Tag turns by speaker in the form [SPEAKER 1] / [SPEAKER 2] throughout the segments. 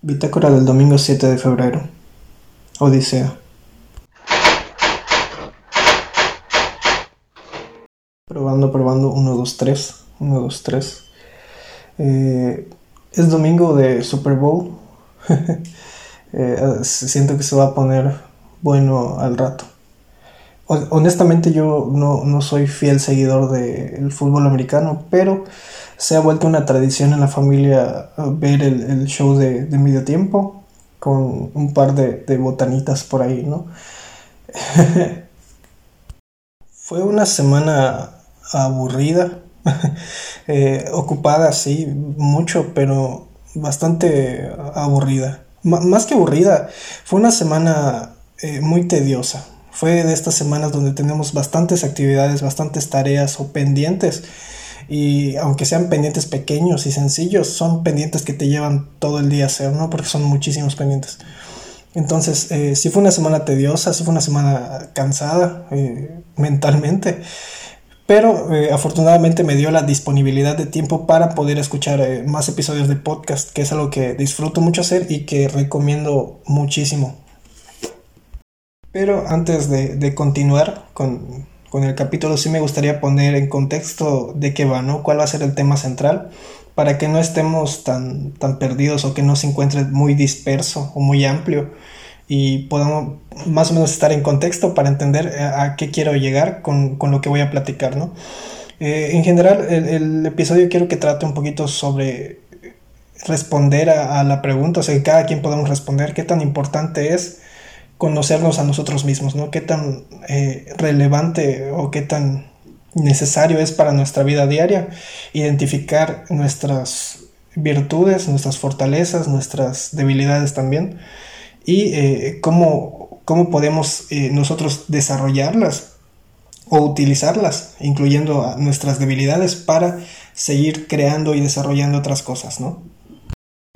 [SPEAKER 1] Bitácora del domingo 7 de febrero. Odisea. Probando, probando. 1, 2, 3. 1, 2, 3. es domingo de Super Bowl. eh, siento que se va a poner bueno al rato. Honestamente yo no, no soy fiel seguidor del fútbol americano, pero se ha vuelto una tradición en la familia uh, ver el, show de, medio tiempo con un par de, botanitas por ahí, ¿no? Fue una semana aburrida, eh, ocupada, sí, mucho, pero bastante aburrida. más que aburrida, fue una semana eh, muy tediosa. Fue de estas semanas donde tenemos bastantes actividades, bastantes tareas o pendientes y aunque sean pendientes pequeños y sencillos, son pendientes que te llevan todo el día a hacer, ¿no? Porque son muchísimos pendientes. Entonces, eh, sí fue una semana tediosa, sí fue una semana cansada eh, mentalmente, pero eh, afortunadamente me dio la disponibilidad de tiempo para poder escuchar más episodios de podcast, que es algo que disfruto mucho hacer y que recomiendo muchísimo. Pero antes de continuar con, con el capítulo sí me gustaría poner en contexto de qué va, ¿no? ¿Cuál va a ser el tema central? Para que no estemos tan, tan perdidos o que no se encuentre muy disperso o muy amplio y podamos más o menos estar en contexto para entender eh, a, qué quiero llegar con, con, lo que voy a platicar, ¿no? Eh, en general, el, episodio quiero que trate un poquito sobre responder a, a la pregunta, o sea, que cada quien podamos responder qué tan importante es conocernos a nosotros mismos, ¿no? Qué tan eh, relevante o qué tan necesario es para nuestra vida diaria identificar nuestras virtudes, nuestras fortalezas, nuestras debilidades también y eh, cómo, cómo, podemos eh, nosotros desarrollarlas o utilizarlas, incluyendo nuestras debilidades para seguir creando y desarrollando otras cosas, ¿no?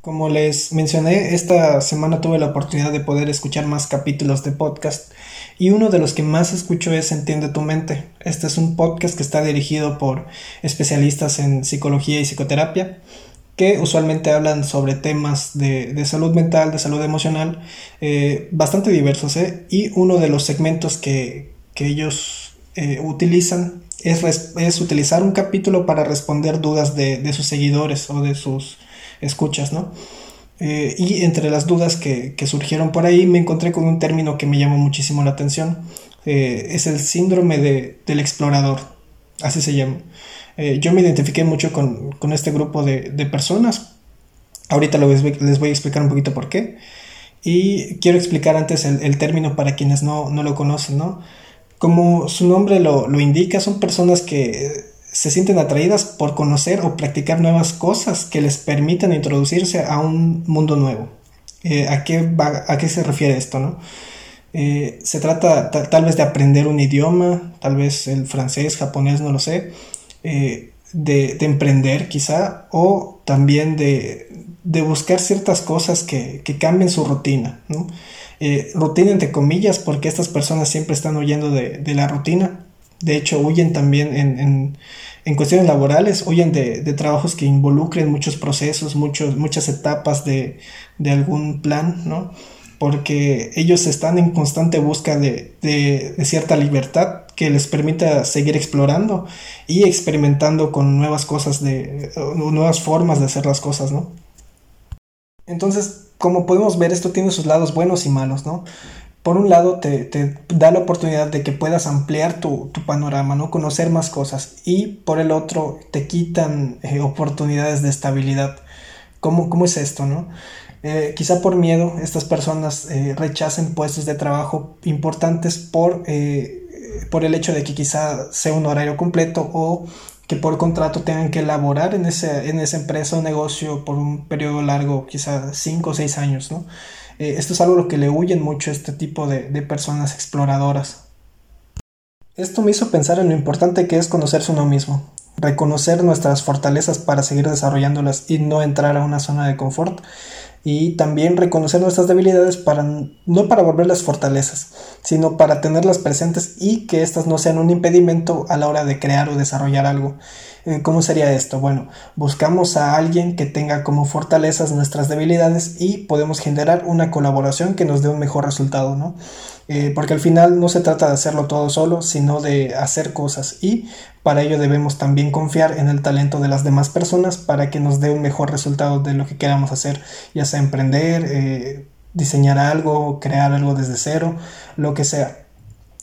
[SPEAKER 1] Como les mencioné, esta semana tuve la oportunidad de poder escuchar más capítulos de podcast y uno de los que más escucho es Entiende tu mente. Este es un podcast que está dirigido por especialistas en psicología y psicoterapia que usualmente hablan sobre temas de, salud mental, de salud emocional, eh, bastante diversos. ¿eh? Y uno de los segmentos que, ellos eh, utilizan es, es, utilizar un capítulo para responder dudas de, de sus seguidores o de sus escuchas, ¿no? Eh, y entre las dudas que, surgieron por ahí me encontré con un término que me llamó muchísimo la atención. Eh, es el síndrome del explorador, así se llama. Eh, yo me identifiqué mucho con, este grupo de, personas. Ahorita les voy, a explicar un poquito por qué. Y quiero explicar antes el, término para quienes no, lo conocen, ¿no? Como su nombre lo, lo indica, son personas que se sienten atraídas por conocer o practicar nuevas cosas que les permitan introducirse a un mundo nuevo. Eh, ¿a, qué ¿A qué se refiere esto? No? Eh, se trata tal vez de aprender un idioma, tal vez el francés, japonés, no lo sé, eh, de, emprender quizá, o también de, buscar ciertas cosas que, cambien su rutina. rutina entre comillas, porque estas personas siempre están huyendo de la rutina de hecho, huyen también en, en, cuestiones laborales, huyen de, de, trabajos que involucren muchos procesos, muchos, muchas etapas de, de algún plan, ¿no? Porque ellos están en constante busca de, de, cierta libertad que les permita seguir explorando y experimentando con nuevas cosas, de, nuevas formas de hacer las cosas, ¿no? Entonces, como podemos ver, esto tiene sus lados buenos y malos, ¿no? por un lado te, da la oportunidad de que puedas ampliar tu, panorama, ¿no? Conocer más cosas. Y por el otro te quitan eh, oportunidades de estabilidad. ¿Cómo, ¿Cómo, es esto, no? Eh, quizá por miedo estas personas eh, rechacen puestos de trabajo importantes por, por el hecho de que quizá sea un horario completo o que por contrato tengan que elaborar en, ese, en esa empresa o negocio por un periodo largo, quizá 5 o 6 años, ¿no? Eh, esto es algo lo que le huyen mucho a este tipo de, personas exploradoras. Esto me hizo pensar en lo importante que es conocerse uno mismo, reconocer nuestras fortalezas para seguir desarrollándolas y no entrar a una zona de confort y también reconocer nuestras debilidades para no para volverlas fortalezas, sino para tenerlas presentes y que éstas no sean un impedimento a la hora de crear o desarrollar algo. Eh, ¿Cómo sería esto? Bueno, buscamos a alguien que tenga como fortalezas nuestras debilidades y podemos generar una colaboración que nos dé un mejor resultado, ¿no? Eh, porque al final no se trata de hacerlo todo solo, sino de hacer cosas y para ello debemos también confiar en el talento de las demás personas para que nos dé un mejor resultado de lo que queramos hacer, ya sea emprender, eh, diseñar algo, crear algo desde cero, lo que sea.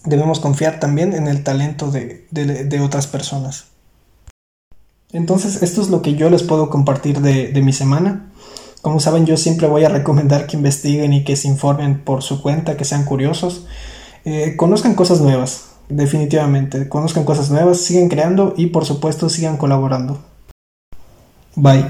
[SPEAKER 1] Debemos confiar también en el talento de, de otras personas. Entonces, esto es lo que yo les puedo compartir de, mi semana. Como saben, yo siempre voy a recomendar que investiguen y que se informen por su cuenta, que sean curiosos. Eh, conozcan cosas nuevas, definitivamente. Conozcan cosas nuevas, sigan creando y por supuesto sigan colaborando. Bye.